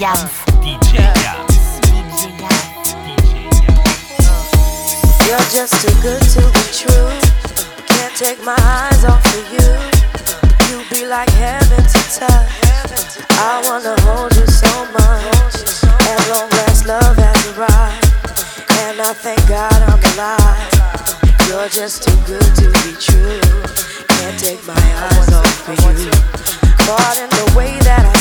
Jam. DJ Jam. DJ Jam. You're just too good to be true. Can't take my eyes off of you. You be like heaven to touch. I wanna hold you so much. As long as love has arrived, and I thank God I'm alive. You're just too good to be true. Can't take my eyes off of you. Caught in the way that I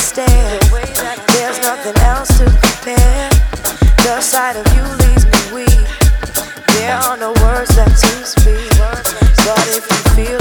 if you feel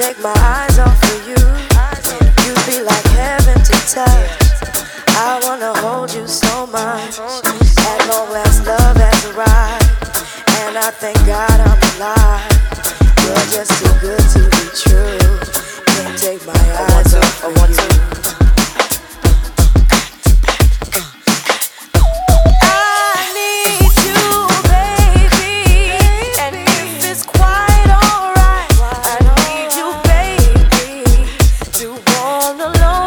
take my eyes off of you. You'd be like heaven to touch. I wanna hold you so much. At long last, love has arrived, and I thank God I'm alive. You're just the Lord.